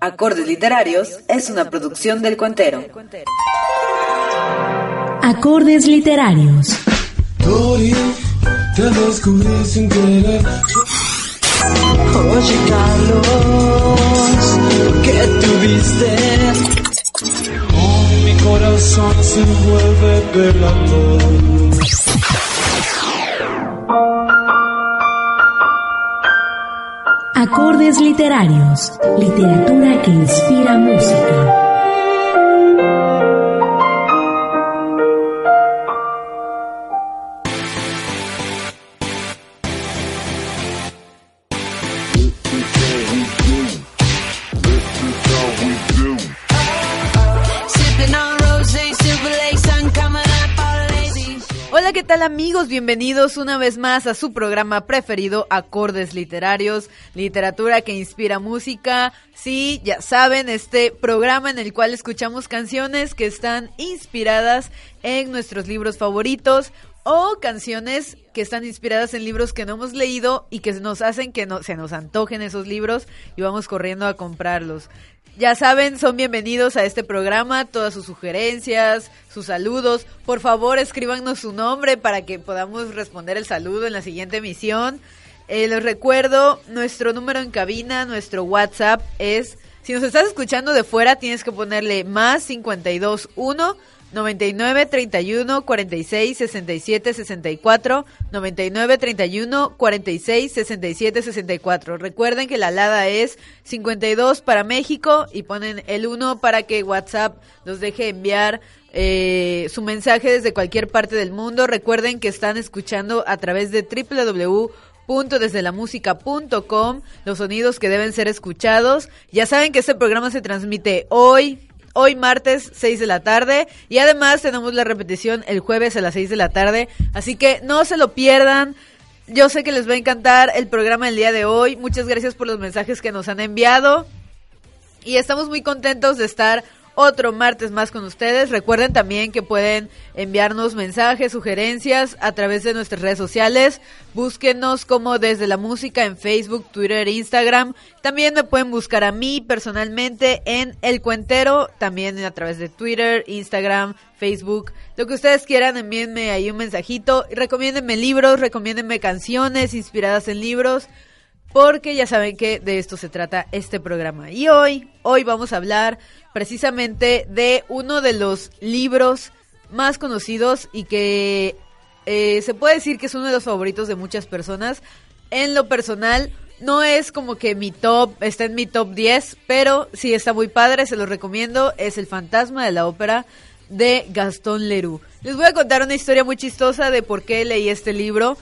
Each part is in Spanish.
Acordes Literarios es una producción del Cuentero. Acordes Literarios. te descubrí sin querer. Oye Carlos, ¿qué tuviste? Oh, mi corazón se vuelve velando. Acordes literarios. Literatura que inspira música. Amigos? Bienvenidos una vez más a su programa preferido, Acordes Literarios, literatura que inspira música. Sí, ya saben, este programa en el cual escuchamos canciones que están inspiradas en nuestros libros favoritos o canciones que están inspiradas en libros que no hemos leído y que nos hacen que no, se nos antojen esos libros y vamos corriendo a comprarlos. Ya saben, son bienvenidos a este programa, todas sus sugerencias, sus saludos. Por favor, escríbanos su nombre para que podamos responder el saludo en la siguiente emisión. Eh, les recuerdo, nuestro número en cabina, nuestro WhatsApp es, si nos estás escuchando de fuera, tienes que ponerle más 521 99 31 46 67 64 99 31 46 67 64. Recuerden que la alada es 52 para México y ponen el 1 para que WhatsApp nos deje enviar eh, su mensaje desde cualquier parte del mundo. Recuerden que están escuchando a través de www.desdelamusica.com los sonidos que deben ser escuchados. Ya saben que este programa se transmite hoy, hoy martes 6 de la tarde y además tenemos la repetición el jueves a las 6 de la tarde, así que no se lo pierdan. Yo sé que les va a encantar el programa del día de hoy. Muchas gracias por los mensajes que nos han enviado. Y estamos muy contentos de estar otro martes más con ustedes. Recuerden también que pueden enviarnos mensajes, sugerencias a través de nuestras redes sociales. Búsquenos como desde la música en Facebook, Twitter, Instagram. También me pueden buscar a mí personalmente en El Cuentero, también a través de Twitter, Instagram, Facebook. Lo que ustedes quieran, envíenme ahí un mensajito. Recomiéndenme libros, recomiéndenme canciones inspiradas en libros porque ya saben que de esto se trata este programa. Y hoy, hoy vamos a hablar precisamente de uno de los libros más conocidos y que eh, se puede decir que es uno de los favoritos de muchas personas. En lo personal, no es como que mi top, está en mi top 10, pero sí está muy padre, se lo recomiendo. Es El fantasma de la ópera de Gastón Leroux. Les voy a contar una historia muy chistosa de por qué leí este libro.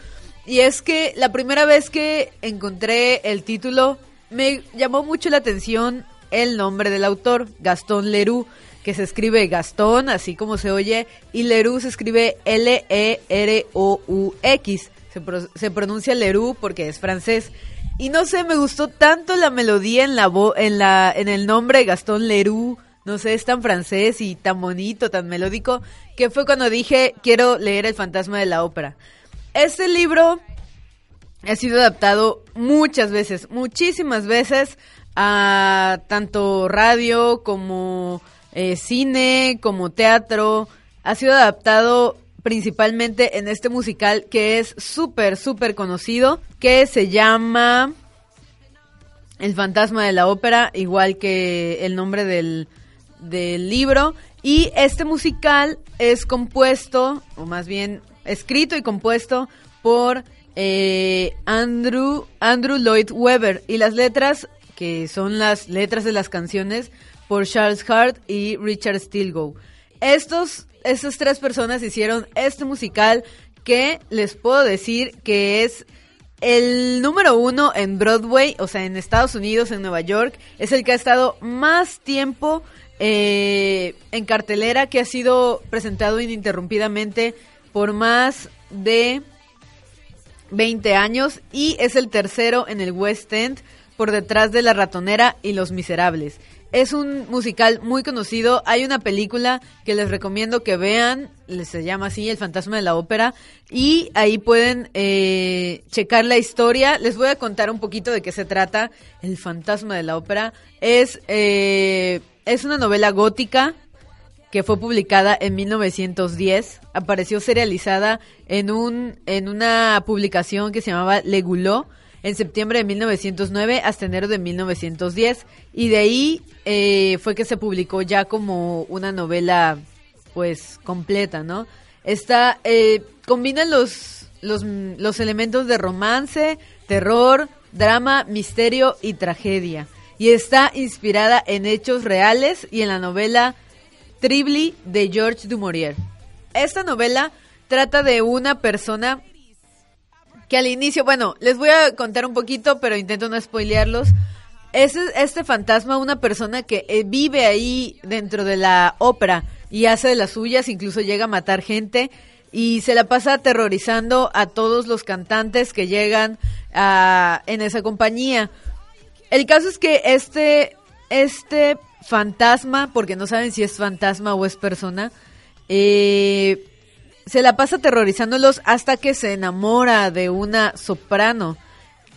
Y es que la primera vez que encontré el título me llamó mucho la atención el nombre del autor, Gastón Leroux, que se escribe Gastón, así como se oye, y Leroux se escribe L-E-R-O-U-X. Se, se, pronuncia Leroux porque es francés. Y no sé, me gustó tanto la melodía en la en la en el nombre Gastón Leroux. No sé, es tan francés y tan bonito, tan melódico, que fue cuando dije, quiero leer El fantasma de la ópera. Este libro ha sido adaptado muchas veces, muchísimas veces a tanto radio como eh, cine, como teatro. Ha sido adaptado principalmente en este musical que es súper, súper conocido, que se llama El fantasma de la ópera, igual que el nombre del, del libro. Y este musical es compuesto, o más bien escrito y compuesto por eh, Andrew, Andrew Lloyd Webber y las letras, que son las letras de las canciones, por Charles Hart y Richard Stilgoe. Estos, estas tres personas hicieron este musical que les puedo decir que es el número uno en Broadway, o sea, en Estados Unidos, en Nueva York, es el que ha estado más tiempo eh, en cartelera, que ha sido presentado ininterrumpidamente por más de 20 años y es el tercero en el West End por detrás de La Ratonera y Los Miserables. Es un musical muy conocido. Hay una película que les recomiendo que vean. Se llama así, El fantasma de la ópera. Y ahí pueden eh, checar la historia. Les voy a contar un poquito de qué se trata. El fantasma de la ópera. Es, eh, es una novela gótica que fue publicada en 1910. Apareció serializada en, un, en una publicación que se llamaba Leguló en septiembre de 1909 hasta enero de 1910 y de ahí eh, fue que se publicó ya como una novela pues completa, ¿no? Está, eh, combina los, los, los elementos de romance, terror, drama, misterio y tragedia y está inspirada en hechos reales y en la novela Tribly de George Dumouriez. Esta novela trata de una persona que al inicio, bueno, les voy a contar un poquito, pero intento no spoilearlos. Es este fantasma, una persona que eh, vive ahí dentro de la ópera y hace de las suyas, incluso llega a matar gente y se la pasa aterrorizando a todos los cantantes que llegan a, en esa compañía. El caso es que este, este fantasma, porque no saben si es fantasma o es persona, eh, se la pasa aterrorizándolos hasta que se enamora de una soprano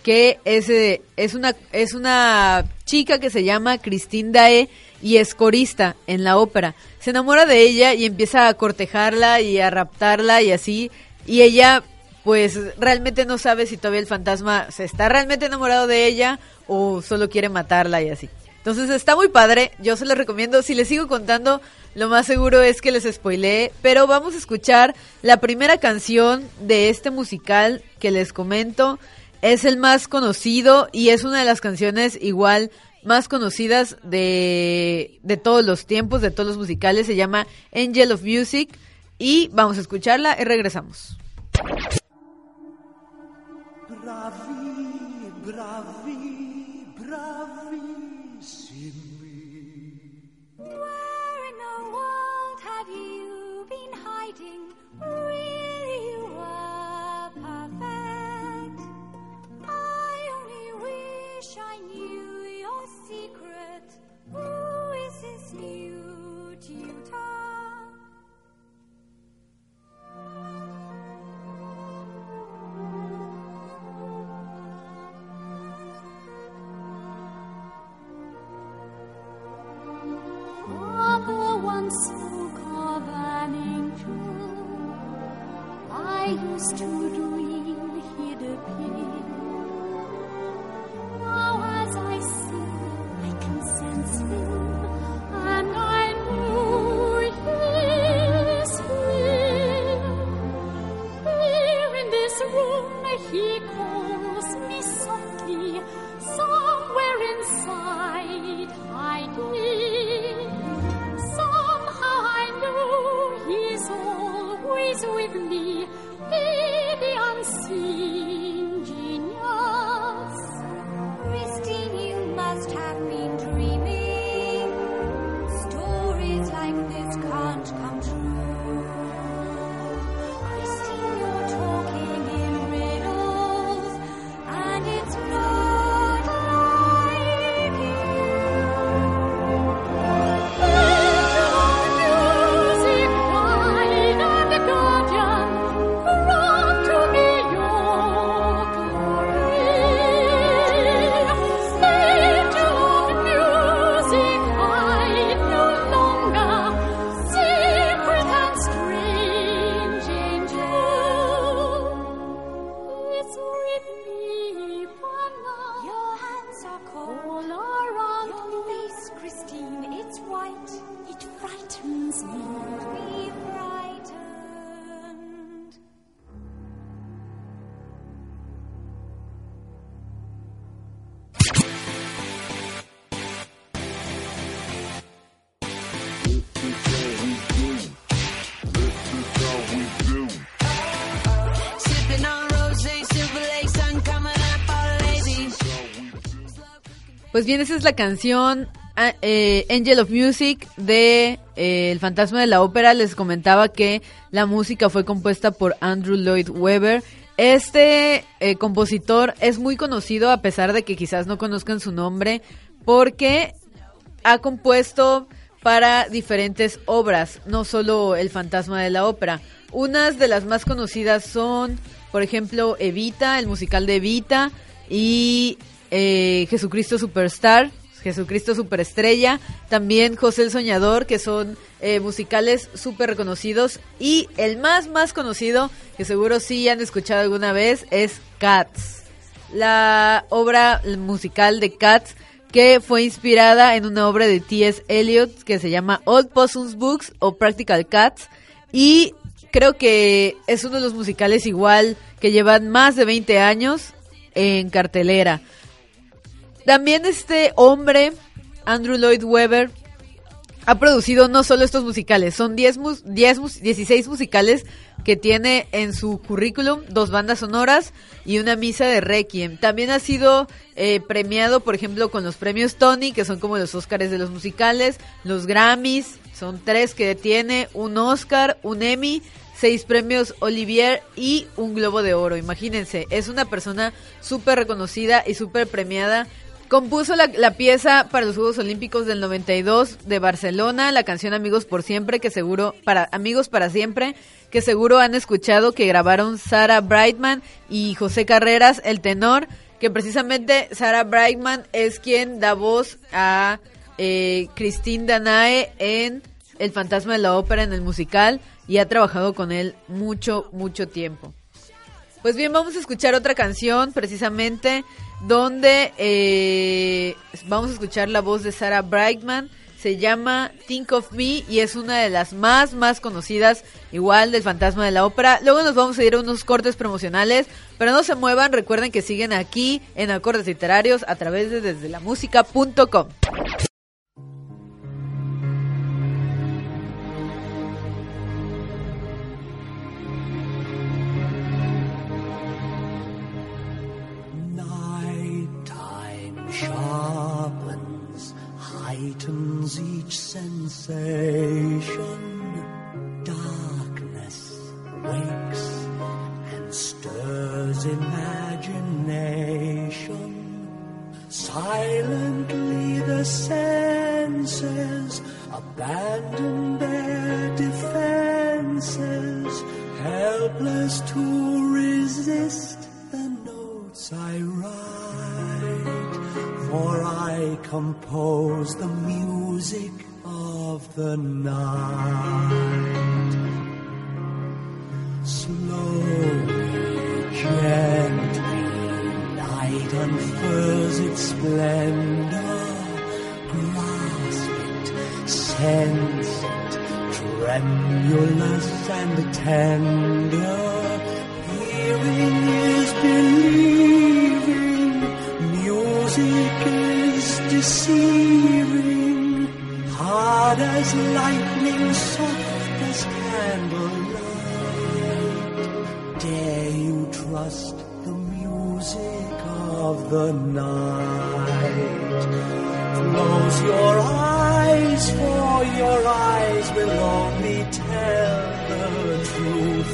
que es, eh, es, una, es una chica que se llama Christine Dae y es corista en la ópera. Se enamora de ella y empieza a cortejarla y a raptarla y así. Y ella, pues, realmente no sabe si todavía el fantasma se está realmente enamorado de ella o solo quiere matarla y así. Entonces está muy padre, yo se lo recomiendo. Si les sigo contando, lo más seguro es que les spoileé, pero vamos a escuchar la primera canción de este musical que les comento. Es el más conocido y es una de las canciones igual más conocidas de, de todos los tiempos, de todos los musicales. Se llama Angel of Music y vamos a escucharla y regresamos. Bravi, bravi, Pues bien, esa es la canción ah, eh, Angel of Music de eh, El Fantasma de la Ópera. Les comentaba que la música fue compuesta por Andrew Lloyd Webber. Este eh, compositor es muy conocido a pesar de que quizás no conozcan su nombre porque ha compuesto para diferentes obras, no solo El fantasma de la ópera. Unas de las más conocidas son, por ejemplo, Evita, el musical de Evita, y eh, Jesucristo Superstar, Jesucristo Superestrella, también José el Soñador, que son eh, musicales súper reconocidos. Y el más, más conocido, que seguro sí han escuchado alguna vez, es Cats. La obra musical de Cats, que fue inspirada en una obra de T.S. Eliot que se llama Old Possum's Books o Practical Cats. Y creo que es uno de los musicales igual que llevan más de 20 años en cartelera. También este hombre, Andrew Lloyd Webber, ha producido no solo estos musicales, son 10, mus- 10 mus- 16 musicales que tiene en su currículum, dos bandas sonoras y una misa de Requiem. También ha sido eh, premiado, por ejemplo, con los premios Tony, que son como los Óscares de los musicales, los Grammys, son tres que tiene, un Oscar, un Emmy, seis premios Olivier y un Globo de Oro. Imagínense, es una persona súper reconocida y súper premiada. Compuso la, la pieza para los Juegos Olímpicos del 92 de Barcelona, la canción Amigos por Siempre, que seguro, para Amigos para Siempre, que seguro han escuchado que grabaron Sarah Brightman y José Carreras, el tenor, que precisamente Sarah Brightman es quien da voz a eh, Christine Danae en El Fantasma de la Ópera, en el musical, y ha trabajado con él mucho, mucho tiempo. Pues bien, vamos a escuchar otra canción precisamente donde eh, vamos a escuchar la voz de Sarah Brightman. Se llama Think of Me y es una de las más, más conocidas, igual del fantasma de la ópera. Luego nos vamos a ir a unos cortes promocionales, pero no se muevan, recuerden que siguen aquí en Acordes Literarios a través de desde la sensation. The night. Slowly, gently, night unfurls its splendor. Grasp it, sense it, tremulous and tender. As lightning, soft as candlelight. Dare you trust the music of the night? Close your eyes, for your eyes will only tell the truth.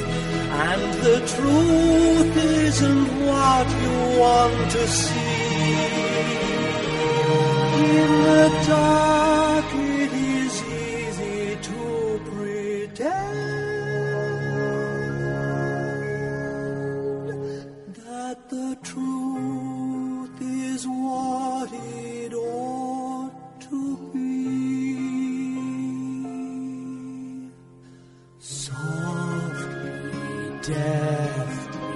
And the truth isn't what you want to see. Deftly,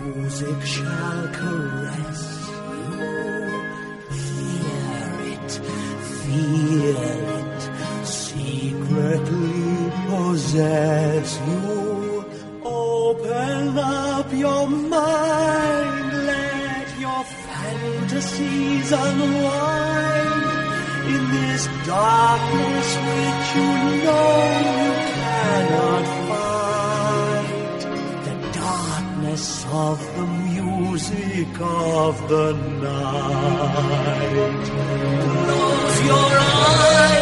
music shall caress you. Hear it, feel it, secretly possess you. Open up your mind, let your fantasies unwind in this darkness of the music of the night. Close your eyes,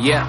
Yeah.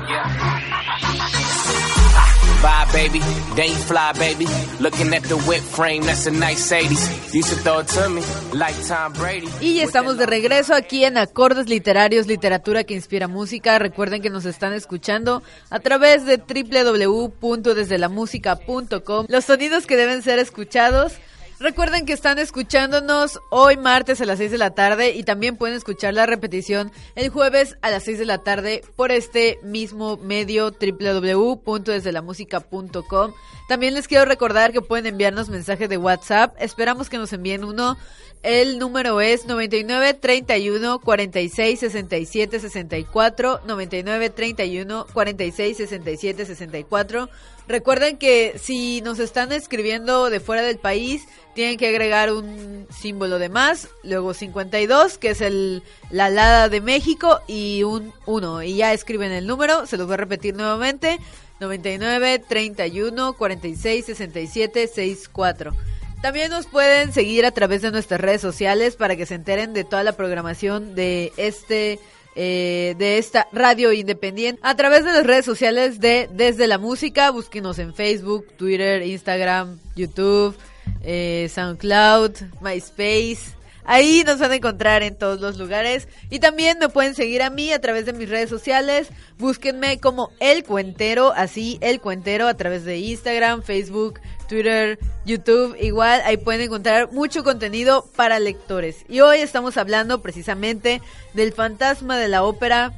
Bye, baby. Day fly, baby. Looking at the whip frame, that's a nice 80s. Used to throw it to me like Tom Brady. Y ya estamos de regreso aquí en Acordes Literarios, literatura que inspira música. Recuerden que nos están escuchando a través de www.desdelamusica.com. Los sonidos que deben ser escuchados. Recuerden que están escuchándonos hoy martes a las 6 de la tarde y también pueden escuchar la repetición el jueves a las 6 de la tarde por este mismo medio www.desdelamusica.com. También les quiero recordar que pueden enviarnos mensajes de WhatsApp. Esperamos que nos envíen uno. El número es 99 31 46 67 64 99 31 46 67 64. Recuerden que si nos están escribiendo de fuera del país, tienen que agregar un símbolo de más, luego 52, que es el la alada de México, y un 1. Y ya escriben el número, se los voy a repetir nuevamente, 99 31 46 67 64. También nos pueden seguir a través de nuestras redes sociales para que se enteren de toda la programación de este eh, de esta radio independiente a través de las redes sociales de Desde la Música. Búsquenos en Facebook, Twitter, Instagram, YouTube, eh, SoundCloud, MySpace. Ahí nos van a encontrar en todos los lugares. Y también me pueden seguir a mí a través de mis redes sociales. Búsquenme como El Cuentero, así El Cuentero a través de Instagram, Facebook, Twitter, YouTube. Igual ahí pueden encontrar mucho contenido para lectores. Y hoy estamos hablando precisamente del fantasma de la ópera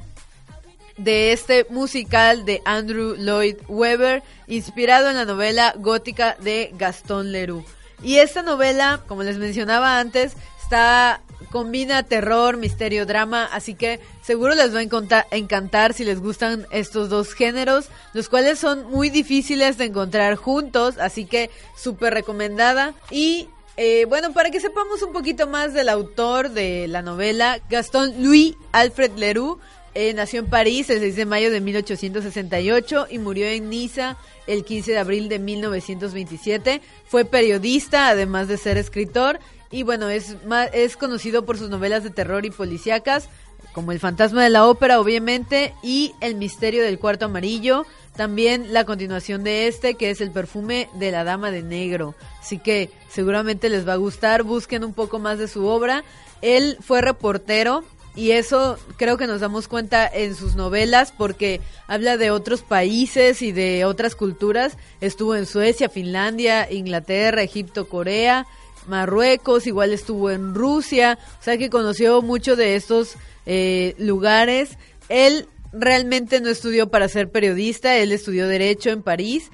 de este musical de Andrew Lloyd Webber, inspirado en la novela gótica de Gaston Leroux. Y esta novela, como les mencionaba antes, está combina terror, misterio, drama, así que seguro les va a encantar si les gustan estos dos géneros, los cuales son muy difíciles de encontrar juntos, así que súper recomendada. Y eh, bueno, para que sepamos un poquito más del autor de la novela, Gaston Louis Alfred Leroux, eh, nació en París el 6 de mayo de 1868 y murió en Niza el 15 de abril de 1927. Fue periodista, además de ser escritor, y bueno, es, es conocido por sus novelas de terror y policíacas, como El fantasma de la ópera, obviamente, y El misterio del cuarto amarillo. También la continuación de este, que es El perfume de la dama de negro. Así que seguramente les va a gustar. Busquen un poco más de su obra. Él fue reportero y eso creo que nos damos cuenta en sus novelas porque habla de otros países y de otras culturas. Estuvo en Suecia, Finlandia, Inglaterra, Egipto, Corea, Marruecos, igual estuvo en Rusia. O sea que conoció mucho de estos eh, lugares. Él realmente no estudió para ser periodista, él estudió Derecho en París.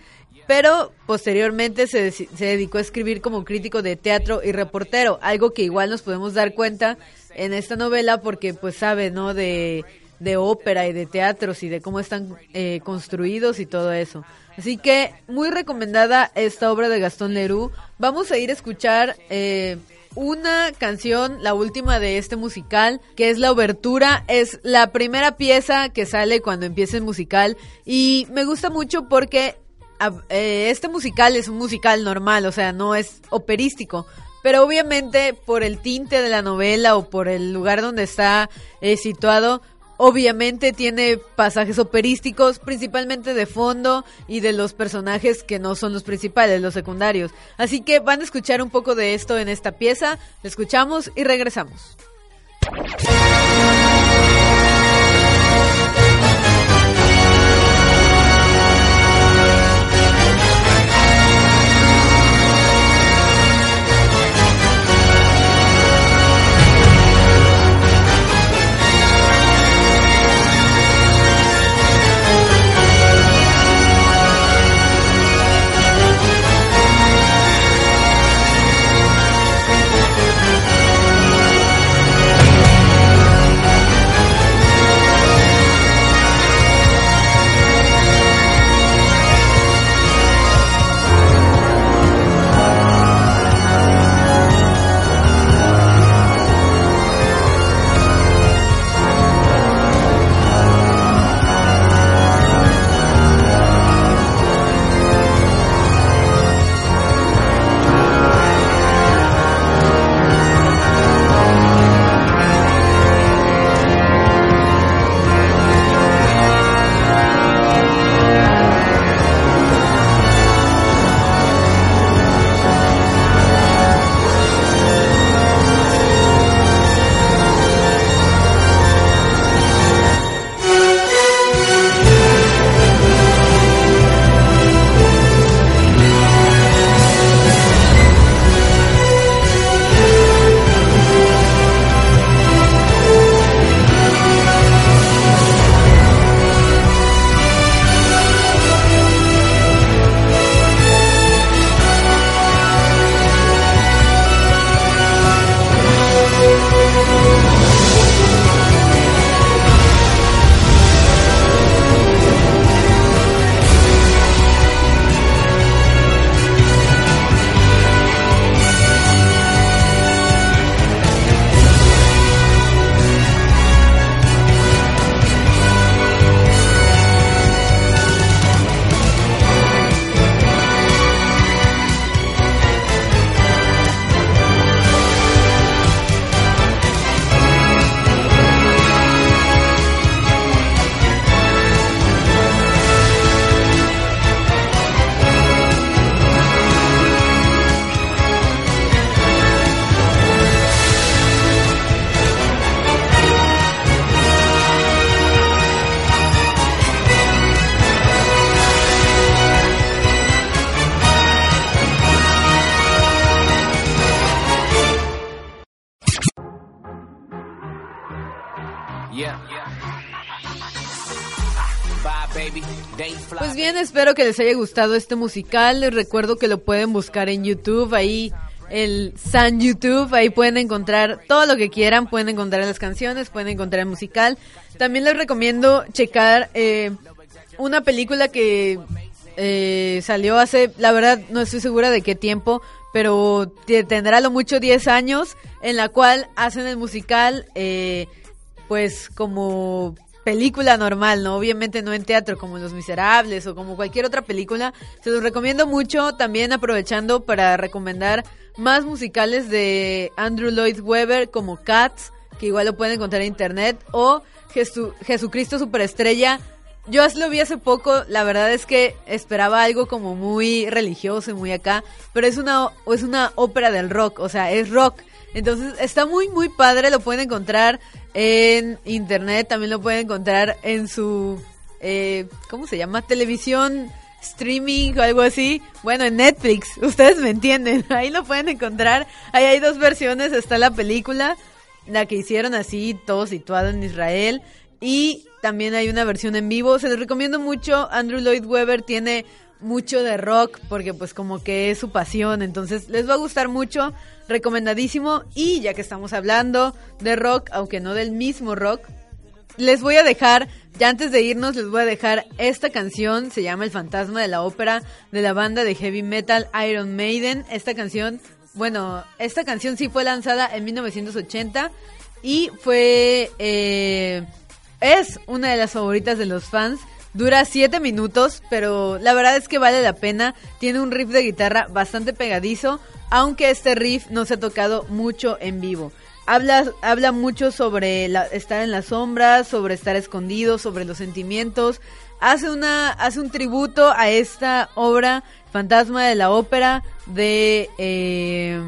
Pero posteriormente se, dedicó a escribir como crítico de teatro y reportero, algo que igual nos podemos dar cuenta en esta novela porque pues sabe, ¿no? De, de ópera y de teatros y de cómo están eh, construidos y todo eso. Así que muy recomendada esta obra de Gastón Leroux. Vamos a ir a escuchar eh, una canción, la última de este musical, que es la obertura. Es la primera pieza que sale cuando empieza el musical. Y me gusta mucho porque a- eh, este musical es un musical normal, o sea, no es operístico. Pero obviamente por el tinte de la novela o por el lugar donde está eh, situado, obviamente tiene pasajes operísticos, principalmente de fondo y de los personajes que no son los principales, los secundarios. Así que van a escuchar un poco de esto en esta pieza, escuchamos y regresamos. Espero que les haya gustado este musical. Les recuerdo que lo pueden buscar en YouTube, ahí el San YouTube, ahí pueden encontrar todo lo que quieran, pueden encontrar las canciones, pueden encontrar el musical. También les recomiendo checar eh, una película que eh, salió hace, la verdad no estoy segura de qué tiempo, pero te- tendrá lo mucho 10 años, en la cual hacen el musical, eh, pues como película normal, ¿no? Obviamente no en teatro como Los Miserables o como cualquier otra película. Se los recomiendo mucho, también aprovechando para recomendar más musicales de Andrew Lloyd Webber como Cats, que igual lo pueden encontrar en internet, o Jesu- Jesucristo Superestrella. Yo lo vi hace poco, la verdad es que esperaba algo como muy religioso y muy acá, pero es una, es una ópera del rock, o sea, es rock. Entonces está muy, muy padre, lo pueden encontrar en internet, también lo pueden encontrar en su, eh, ¿cómo se llama? Televisión, streaming o algo así. Bueno, en Netflix, ustedes me entienden, ahí lo pueden encontrar. Ahí hay dos versiones, está la película, la que hicieron así, todo situado en Israel. Y también hay una versión en vivo. Se les recomiendo mucho. Andrew Lloyd Webber tiene mucho de rock porque pues como que es su pasión. Entonces les va a gustar mucho. Recomendadísimo. Y ya que estamos hablando de rock, aunque no del mismo rock, les voy a dejar, ya antes de irnos, les voy a dejar esta canción, se llama El fantasma de la ópera, de la banda de heavy metal Iron Maiden. Esta canción bueno, esta canción sí fue lanzada en 1980 y fue, eh, es una de las favoritas de los fans. Dura 7 minutos, pero la verdad es que vale la pena. Tiene un riff de guitarra bastante pegadizo, aunque este riff no se ha tocado mucho en vivo. Habla, habla mucho sobre estar en las sombras, sobre estar escondido, sobre los sentimientos. Hace, una, hace un tributo a esta obra, Fantasma de la Ópera, de... eh,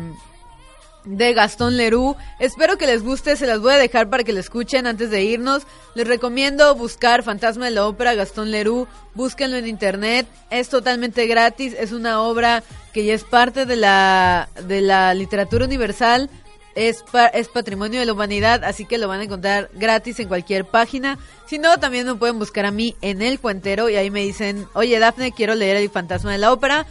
de Gastón Leroux. Espero que les guste, se las voy a dejar para que lo escuchen antes de irnos. Les recomiendo buscar Fantasma de la Ópera Gastón Leroux, búsquenlo en internet, es totalmente gratis, es una obra que ya es parte de la, de la literatura universal, es, es patrimonio de la humanidad, así que lo van a encontrar gratis en cualquier página. Si no, también me pueden buscar a mí en el cuentero y ahí me dicen, oye Dafne, quiero leer el Fantasma de la Ópera.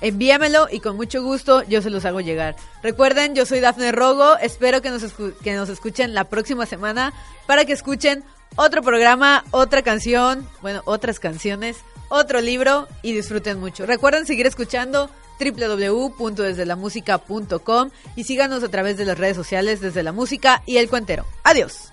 Envíamelo y con mucho gusto yo se los hago llegar. Recuerden, yo soy Dafne Rogo, espero que nos, que nos escuchen la próxima semana para que escuchen otro programa, otra canción, bueno, otras canciones, otro libro y disfruten mucho. Recuerden seguir escuchando www.desdelamusica.com y síganos a través de las redes sociales desde la música y el cuentero. Adiós.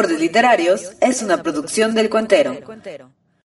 Acordes Literarios es una producción del Cuentero.